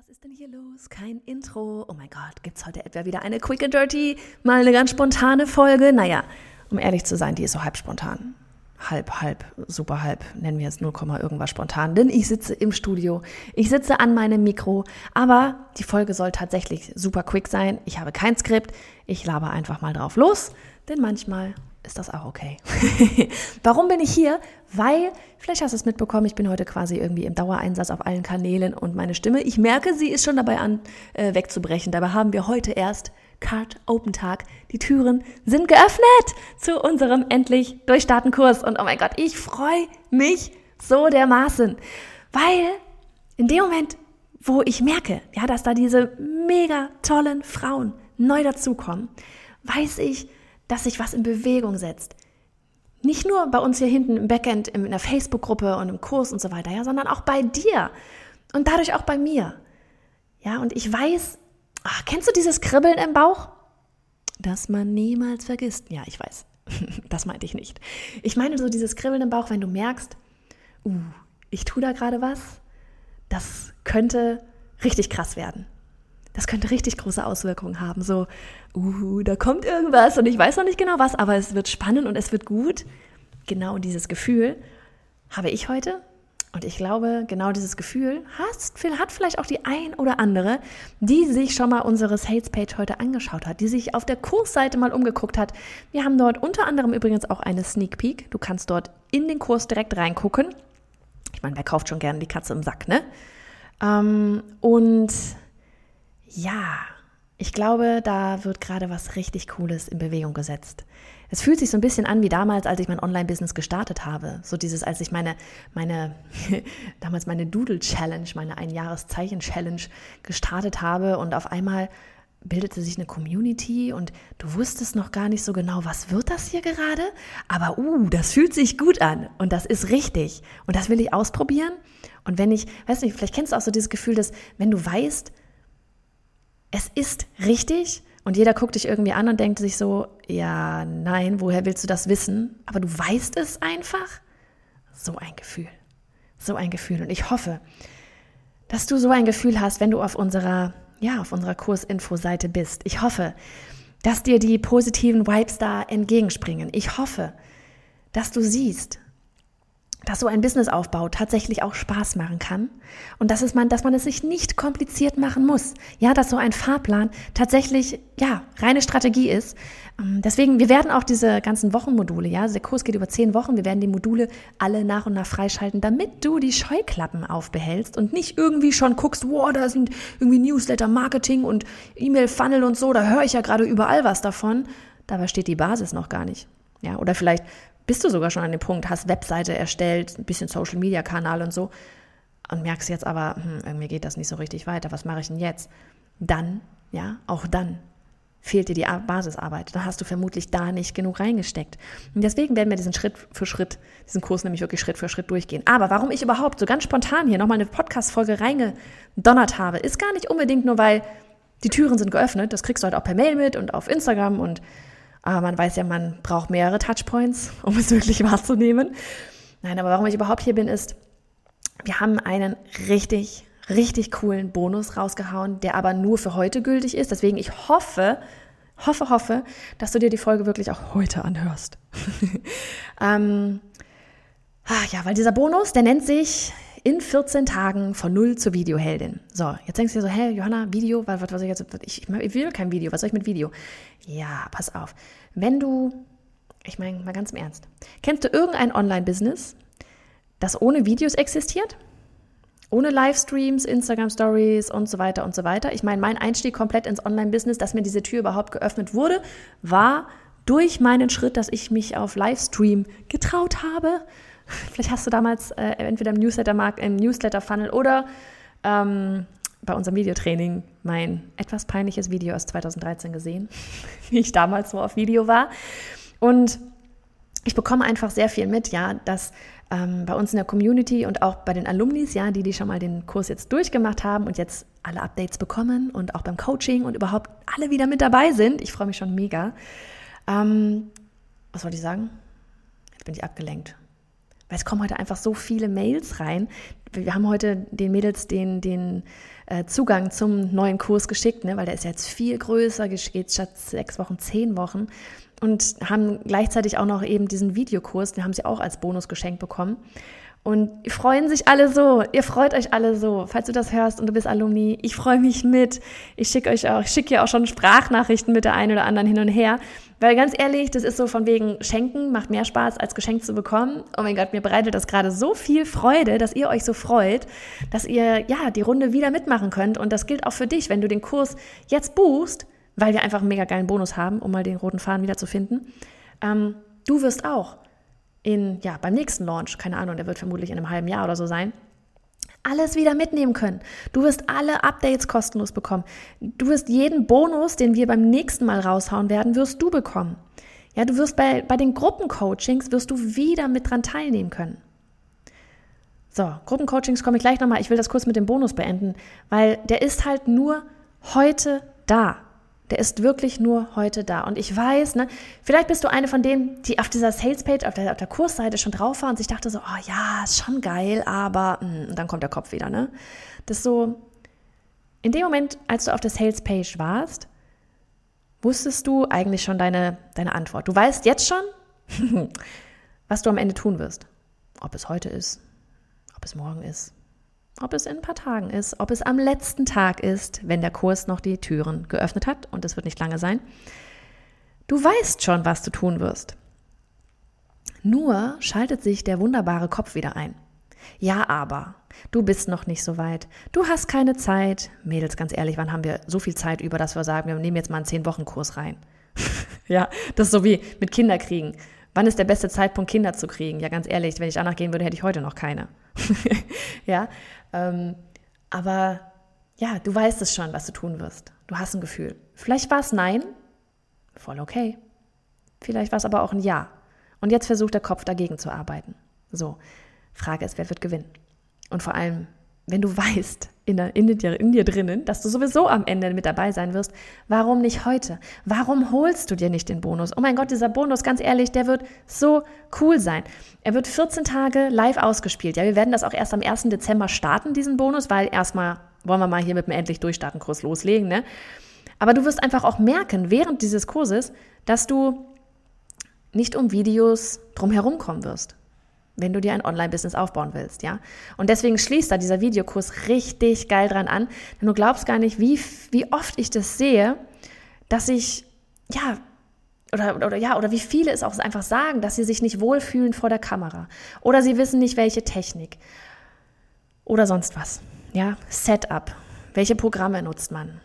was ist denn hier los? Kein Intro. Oh mein Gott, gibt's heute etwa wieder eine Quick and Dirty? Mal eine ganz spontane Folge? Naja, um ehrlich zu sein, die ist so halb spontan. Halb, halb, super halb, nennen wir es 0, irgendwas spontan, denn ich sitze im Studio, ich sitze an meinem Mikro, aber die Folge soll tatsächlich super quick sein. Ich habe kein Skript, ich laber einfach mal drauf los, denn manchmal ist das auch okay. Warum bin ich hier? Weil, vielleicht hast du es mitbekommen, ich bin heute quasi irgendwie im Dauereinsatz auf allen Kanälen und meine Stimme, ich merke, sie ist schon dabei an, äh, wegzubrechen. Dabei haben wir heute erst Card Open Tag. Die Türen sind geöffnet zu unserem endlich durchstarten Kurs. Und oh mein Gott, ich freue mich so dermaßen, weil in dem Moment, wo ich merke, ja, dass da diese mega tollen Frauen neu dazukommen, weiß ich, dass sich was in Bewegung setzt. Nicht nur bei uns hier hinten im Backend, in der Facebook-Gruppe und im Kurs und so weiter, ja, sondern auch bei dir und dadurch auch bei mir. Ja, und ich weiß, ach, kennst du dieses Kribbeln im Bauch? Das man niemals vergisst. Ja, ich weiß. das meinte ich nicht. Ich meine so dieses Kribbeln im Bauch, wenn du merkst, uh, ich tue da gerade was, das könnte richtig krass werden das könnte richtig große Auswirkungen haben. So, uh, da kommt irgendwas und ich weiß noch nicht genau was, aber es wird spannend und es wird gut. Genau dieses Gefühl habe ich heute. Und ich glaube, genau dieses Gefühl hat vielleicht auch die ein oder andere, die sich schon mal unsere Sales-Page heute angeschaut hat, die sich auf der Kursseite mal umgeguckt hat. Wir haben dort unter anderem übrigens auch eine Sneak Peek. Du kannst dort in den Kurs direkt reingucken. Ich meine, wer kauft schon gerne die Katze im Sack, ne? Ähm, und ja, ich glaube, da wird gerade was richtig Cooles in Bewegung gesetzt. Es fühlt sich so ein bisschen an wie damals, als ich mein Online-Business gestartet habe. So dieses, als ich meine, meine, damals meine Doodle-Challenge, meine Einjahreszeichen-Challenge gestartet habe und auf einmal bildete sich eine Community und du wusstest noch gar nicht so genau, was wird das hier gerade? Aber uh, das fühlt sich gut an und das ist richtig und das will ich ausprobieren. Und wenn ich, weiß nicht, vielleicht kennst du auch so dieses Gefühl, dass wenn du weißt, es ist richtig und jeder guckt dich irgendwie an und denkt sich so, ja, nein, woher willst du das wissen? Aber du weißt es einfach. So ein Gefühl. So ein Gefühl. Und ich hoffe, dass du so ein Gefühl hast, wenn du auf unserer, ja, auf unserer Kursinfo-Seite bist. Ich hoffe, dass dir die positiven Vibes da entgegenspringen. Ich hoffe, dass du siehst, dass so ein Businessaufbau tatsächlich auch Spaß machen kann und dass es man, dass man es sich nicht kompliziert machen muss. Ja, dass so ein Fahrplan tatsächlich, ja, reine Strategie ist. Ähm, deswegen, wir werden auch diese ganzen Wochenmodule, ja, der Kurs geht über zehn Wochen, wir werden die Module alle nach und nach freischalten, damit du die Scheuklappen aufbehältst und nicht irgendwie schon guckst, wow, da sind irgendwie Newsletter, Marketing und E-Mail-Funnel und so, da höre ich ja gerade überall was davon. Dabei steht die Basis noch gar nicht. Ja, oder vielleicht bist du sogar schon an dem Punkt, hast Webseite erstellt, ein bisschen Social Media Kanal und so und merkst jetzt aber, hm, irgendwie geht das nicht so richtig weiter, was mache ich denn jetzt? Dann, ja, auch dann fehlt dir die Basisarbeit. Dann hast du vermutlich da nicht genug reingesteckt. Und deswegen werden wir diesen Schritt für Schritt, diesen Kurs nämlich wirklich Schritt für Schritt durchgehen. Aber warum ich überhaupt so ganz spontan hier nochmal eine Podcast-Folge reingedonnert habe, ist gar nicht unbedingt nur, weil die Türen sind geöffnet. Das kriegst du halt auch per Mail mit und auf Instagram und aber man weiß ja, man braucht mehrere Touchpoints, um es wirklich wahrzunehmen. Nein, aber warum ich überhaupt hier bin, ist, wir haben einen richtig, richtig coolen Bonus rausgehauen, der aber nur für heute gültig ist. Deswegen, ich hoffe, hoffe, hoffe, dass du dir die Folge wirklich auch heute anhörst. ähm, ach ja, weil dieser Bonus, der nennt sich in 14 Tagen von Null zur Videoheldin. So, jetzt denkst du dir so, hä, Johanna, Video, was, was, was ich jetzt, ich, ich will kein Video, was soll ich mit Video? Ja, pass auf. Wenn du, ich meine mal ganz im Ernst, kennst du irgendein Online-Business, das ohne Videos existiert? Ohne Livestreams, Instagram-Stories und so weiter und so weiter. Ich meine, mein Einstieg komplett ins Online-Business, dass mir diese Tür überhaupt geöffnet wurde, war durch meinen Schritt, dass ich mich auf Livestream getraut habe Vielleicht hast du damals äh, entweder im Newsletter, im Newsletter Funnel oder ähm, bei unserem Videotraining mein etwas peinliches Video aus 2013 gesehen, wie ich damals so auf Video war. Und ich bekomme einfach sehr viel mit, ja, dass ähm, bei uns in der Community und auch bei den Alumnis, ja, die, die schon mal den Kurs jetzt durchgemacht haben und jetzt alle Updates bekommen und auch beim Coaching und überhaupt alle wieder mit dabei sind. Ich freue mich schon mega. Ähm, was wollte ich sagen? Jetzt bin ich abgelenkt. Weil es kommen heute einfach so viele Mails rein. Wir haben heute den Mädels den, den äh, Zugang zum neuen Kurs geschickt, ne? weil der ist jetzt viel größer, geht statt sechs Wochen, zehn Wochen. Und haben gleichzeitig auch noch eben diesen Videokurs, den haben sie auch als Bonus geschenkt bekommen. Und freuen sich alle so. Ihr freut euch alle so. Falls du das hörst und du bist Alumni, ich freue mich mit. Ich schicke euch auch, ich schicke ja auch schon Sprachnachrichten mit der einen oder anderen hin und her. Weil ganz ehrlich, das ist so von wegen Schenken macht mehr Spaß als Geschenk zu bekommen. Oh mein Gott, mir bereitet das gerade so viel Freude, dass ihr euch so freut, dass ihr ja die Runde wieder mitmachen könnt. Und das gilt auch für dich, wenn du den Kurs jetzt buchst, weil wir einfach einen mega geilen Bonus haben, um mal den roten Faden wieder zu finden. Ähm, du wirst auch in, ja, beim nächsten Launch, keine Ahnung, der wird vermutlich in einem halben Jahr oder so sein, alles wieder mitnehmen können. Du wirst alle Updates kostenlos bekommen. Du wirst jeden Bonus, den wir beim nächsten Mal raushauen werden, wirst du bekommen. Ja, du wirst bei, bei den Gruppencoachings wirst du wieder mit dran teilnehmen können. So, Gruppencoachings komme ich gleich nochmal. Ich will das kurz mit dem Bonus beenden, weil der ist halt nur heute da. Der ist wirklich nur heute da. Und ich weiß, ne, vielleicht bist du eine von denen, die auf dieser Salespage, auf der, auf der Kursseite schon drauf war und sich dachte so, oh ja, ist schon geil, aber hm, und dann kommt der Kopf wieder, ne? Das ist so, in dem Moment, als du auf der Salespage warst, wusstest du eigentlich schon deine, deine Antwort. Du weißt jetzt schon, was du am Ende tun wirst. Ob es heute ist, ob es morgen ist, ob es in ein paar Tagen ist, ob es am letzten Tag ist, wenn der Kurs noch die Türen geöffnet hat, und es wird nicht lange sein. Du weißt schon, was du tun wirst. Nur schaltet sich der wunderbare Kopf wieder ein. Ja, aber du bist noch nicht so weit. Du hast keine Zeit. Mädels, ganz ehrlich, wann haben wir so viel Zeit über, dass wir sagen, wir nehmen jetzt mal einen 10-Wochen-Kurs rein? ja, das ist so wie mit Kinderkriegen. Wann ist der beste Zeitpunkt, Kinder zu kriegen? Ja, ganz ehrlich, wenn ich danach gehen würde, hätte ich heute noch keine. ja, ähm, aber ja, du weißt es schon, was du tun wirst. Du hast ein Gefühl. Vielleicht war es Nein, voll okay. Vielleicht war es aber auch ein Ja. Und jetzt versucht der Kopf dagegen zu arbeiten. So, Frage ist, wer wird gewinnen? Und vor allem, wenn du weißt, in, der, in, dir, in dir drinnen, dass du sowieso am Ende mit dabei sein wirst, warum nicht heute? Warum holst du dir nicht den Bonus? Oh mein Gott, dieser Bonus, ganz ehrlich, der wird so cool sein. Er wird 14 Tage live ausgespielt. Ja, wir werden das auch erst am 1. Dezember starten, diesen Bonus, weil erstmal wollen wir mal hier mit dem endlich durchstarten Kurs loslegen. Ne? Aber du wirst einfach auch merken, während dieses Kurses, dass du nicht um Videos drumherum kommen wirst wenn du dir ein Online-Business aufbauen willst, ja. Und deswegen schließt da dieser Videokurs richtig geil dran an, denn du glaubst gar nicht, wie, wie oft ich das sehe, dass ich, ja, oder, oder ja, oder wie viele es auch einfach sagen, dass sie sich nicht wohlfühlen vor der Kamera oder sie wissen nicht, welche Technik oder sonst was, ja. Setup, welche Programme nutzt man?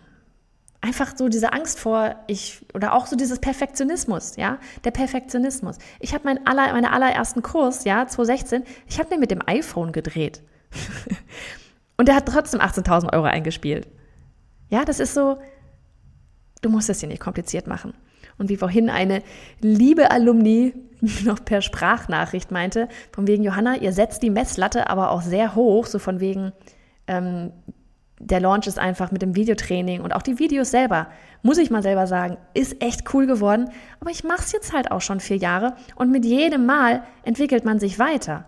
Einfach so diese Angst vor ich oder auch so dieses Perfektionismus, ja, der Perfektionismus. Ich habe meinen aller, meine allerersten Kurs, ja, 2016, ich habe den mit dem iPhone gedreht. Und der hat trotzdem 18.000 Euro eingespielt. Ja, das ist so, du musst es dir nicht kompliziert machen. Und wie vorhin eine liebe Alumni noch per Sprachnachricht meinte, von wegen Johanna, ihr setzt die Messlatte aber auch sehr hoch, so von wegen, ähm, der Launch ist einfach mit dem Videotraining und auch die Videos selber, muss ich mal selber sagen, ist echt cool geworden. Aber ich mache es jetzt halt auch schon vier Jahre und mit jedem Mal entwickelt man sich weiter.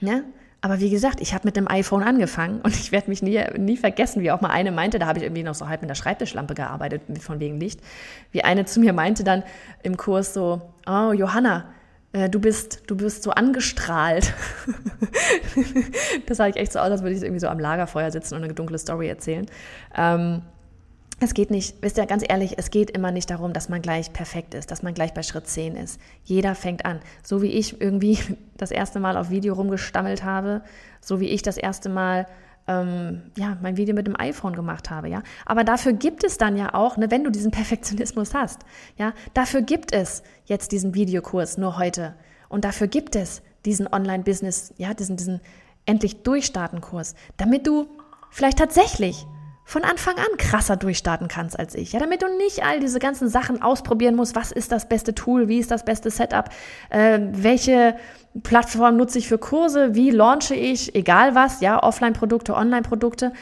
Ne? Aber wie gesagt, ich habe mit dem iPhone angefangen und ich werde mich nie, nie vergessen, wie auch mal eine meinte, da habe ich irgendwie noch so halb mit der Schreibtischlampe gearbeitet, von wegen Licht, wie eine zu mir meinte dann im Kurs so, oh Johanna, äh, du bist, du bist so angestrahlt. das sah ich echt so aus, als würde ich irgendwie so am Lagerfeuer sitzen und eine dunkle Story erzählen. Ähm, es geht nicht, wisst ihr, ganz ehrlich, es geht immer nicht darum, dass man gleich perfekt ist, dass man gleich bei Schritt 10 ist. Jeder fängt an. So wie ich irgendwie das erste Mal auf Video rumgestammelt habe, so wie ich das erste Mal ähm, ja, mein Video mit dem iPhone gemacht habe, ja. Aber dafür gibt es dann ja auch, ne, wenn du diesen Perfektionismus hast, ja, dafür gibt es jetzt diesen Videokurs nur heute. Und dafür gibt es diesen Online-Business, ja, diesen, diesen endlich Durchstarten-Kurs, damit du vielleicht tatsächlich von Anfang an krasser durchstarten kannst als ich. Ja, damit du nicht all diese ganzen Sachen ausprobieren musst. Was ist das beste Tool? Wie ist das beste Setup? Äh, welche Plattform nutze ich für Kurse? Wie launche ich? Egal was, ja, Offline-Produkte, Online-Produkte.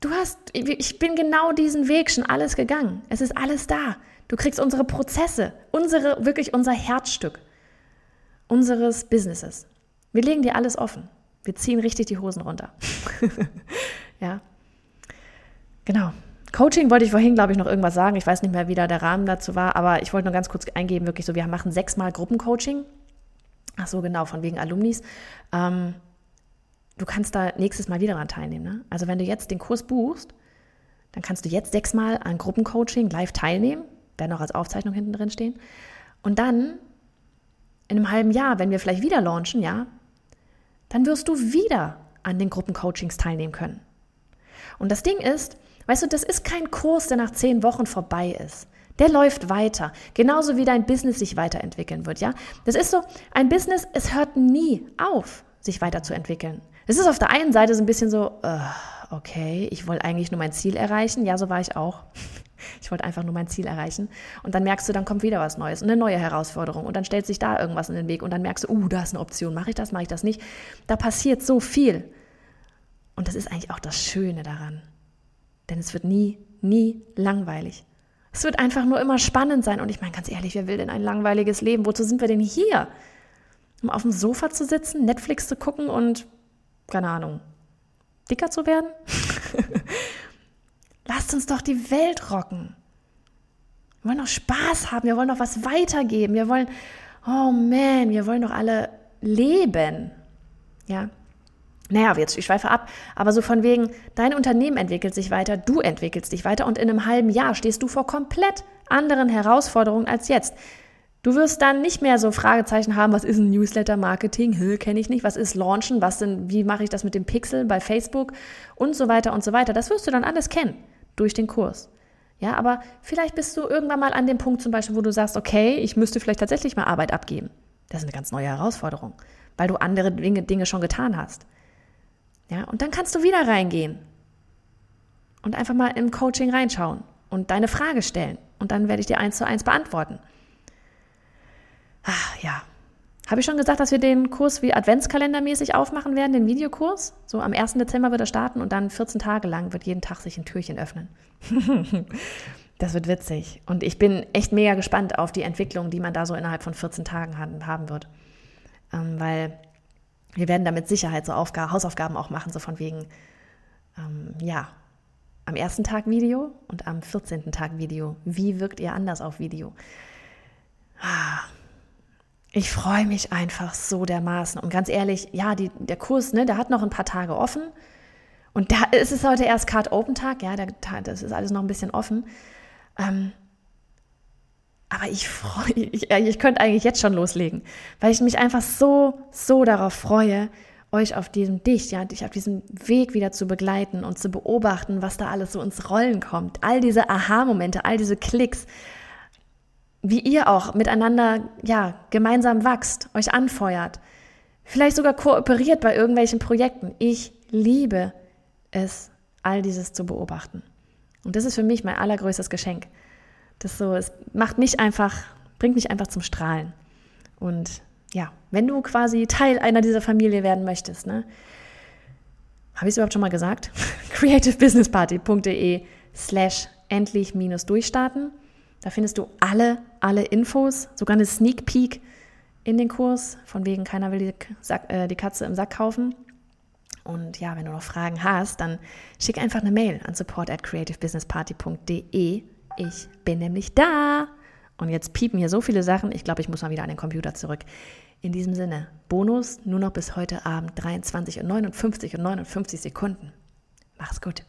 Du hast, ich bin genau diesen Weg schon alles gegangen. Es ist alles da. Du kriegst unsere Prozesse, unsere, wirklich unser Herzstück. unseres Businesses. Wir legen dir alles offen. Wir ziehen richtig die Hosen runter. ja. Genau. Coaching wollte ich vorhin, glaube ich, noch irgendwas sagen. Ich weiß nicht mehr, wie da der Rahmen dazu war, aber ich wollte nur ganz kurz eingeben, wirklich so, wir machen sechsmal Gruppencoaching. Ach so, genau, von wegen Alumnis. Ähm, du kannst da nächstes Mal wieder daran teilnehmen. Ne? Also wenn du jetzt den Kurs buchst, dann kannst du jetzt sechsmal an Gruppencoaching live teilnehmen, werden auch als Aufzeichnung hinten drin stehen. Und dann in einem halben Jahr, wenn wir vielleicht wieder launchen, ja, dann wirst du wieder an den Gruppencoachings teilnehmen können. Und das Ding ist, weißt du, das ist kein Kurs, der nach zehn Wochen vorbei ist. Der läuft weiter. Genauso wie dein Business sich weiterentwickeln wird, ja. Das ist so, ein Business, es hört nie auf, sich weiterzuentwickeln. Es ist auf der einen Seite so ein bisschen so, uh, okay, ich wollte eigentlich nur mein Ziel erreichen. Ja, so war ich auch. Ich wollte einfach nur mein Ziel erreichen. Und dann merkst du, dann kommt wieder was Neues und eine neue Herausforderung. Und dann stellt sich da irgendwas in den Weg. Und dann merkst du, uh, da ist eine Option. Mache ich das, mache ich das nicht? Da passiert so viel. Und das ist eigentlich auch das Schöne daran. Denn es wird nie, nie langweilig. Es wird einfach nur immer spannend sein. Und ich meine, ganz ehrlich, wer will denn ein langweiliges Leben? Wozu sind wir denn hier? Um auf dem Sofa zu sitzen, Netflix zu gucken und, keine Ahnung, dicker zu werden? Lasst uns doch die Welt rocken. Wir wollen doch Spaß haben, wir wollen doch was weitergeben, wir wollen, oh man, wir wollen doch alle leben. Ja. Naja, jetzt, ich schweife ab, aber so von wegen, dein Unternehmen entwickelt sich weiter, du entwickelst dich weiter und in einem halben Jahr stehst du vor komplett anderen Herausforderungen als jetzt. Du wirst dann nicht mehr so Fragezeichen haben, was ist ein Newsletter-Marketing? Kenne ich nicht. Was ist Launchen? Was denn, wie mache ich das mit dem Pixel bei Facebook? Und so weiter und so weiter. Das wirst du dann alles kennen durch den Kurs. Ja, aber vielleicht bist du irgendwann mal an dem Punkt zum Beispiel, wo du sagst, okay, ich müsste vielleicht tatsächlich mal Arbeit abgeben. Das ist eine ganz neue Herausforderung, weil du andere Dinge, Dinge schon getan hast. Ja, und dann kannst du wieder reingehen und einfach mal im Coaching reinschauen und deine Frage stellen. Und dann werde ich dir eins zu eins beantworten. Ach, ja, habe ich schon gesagt, dass wir den Kurs wie Adventskalendermäßig aufmachen werden, den Videokurs? So am 1. Dezember wird er starten und dann 14 Tage lang wird jeden Tag sich ein Türchen öffnen. das wird witzig. Und ich bin echt mega gespannt auf die Entwicklung, die man da so innerhalb von 14 Tagen haben wird. Ähm, weil wir werden da mit Sicherheit so Aufgaben, Hausaufgaben auch machen, so von wegen, ähm, ja, am ersten Tag Video und am 14. Tag Video. Wie wirkt ihr anders auf Video? Ah, ich freue mich einfach so dermaßen. Und ganz ehrlich, ja, die, der Kurs, ne, der hat noch ein paar Tage offen. Und da ist es heute erst Card Open Tag, ja, der, das ist alles noch ein bisschen offen. Ähm, aber ich freue ich, ich könnte eigentlich jetzt schon loslegen, weil ich mich einfach so, so darauf freue, euch auf diesem dich, ja, dich auf diesem Weg wieder zu begleiten und zu beobachten, was da alles so ins Rollen kommt. All diese Aha-Momente, all diese Klicks, wie ihr auch miteinander ja gemeinsam wachst, euch anfeuert, vielleicht sogar kooperiert bei irgendwelchen Projekten. Ich liebe es, all dieses zu beobachten. Und das ist für mich mein allergrößtes Geschenk. Das so, es macht mich einfach, bringt mich einfach zum Strahlen. Und ja, wenn du quasi Teil einer dieser Familie werden möchtest, ne, habe ich es überhaupt schon mal gesagt? creativebusinessparty.de slash endlich minus durchstarten. Da findest du alle, alle Infos, sogar eine Sneak Peek in den Kurs, von wegen keiner will die, Sack, äh, die Katze im Sack kaufen. Und ja, wenn du noch Fragen hast, dann schick einfach eine Mail an support at creativebusinessparty.de. Ich bin nämlich da. Und jetzt piepen hier so viele Sachen. Ich glaube, ich muss mal wieder an den Computer zurück. In diesem Sinne, Bonus nur noch bis heute Abend 23 und 59 und 59 Sekunden. Mach's gut.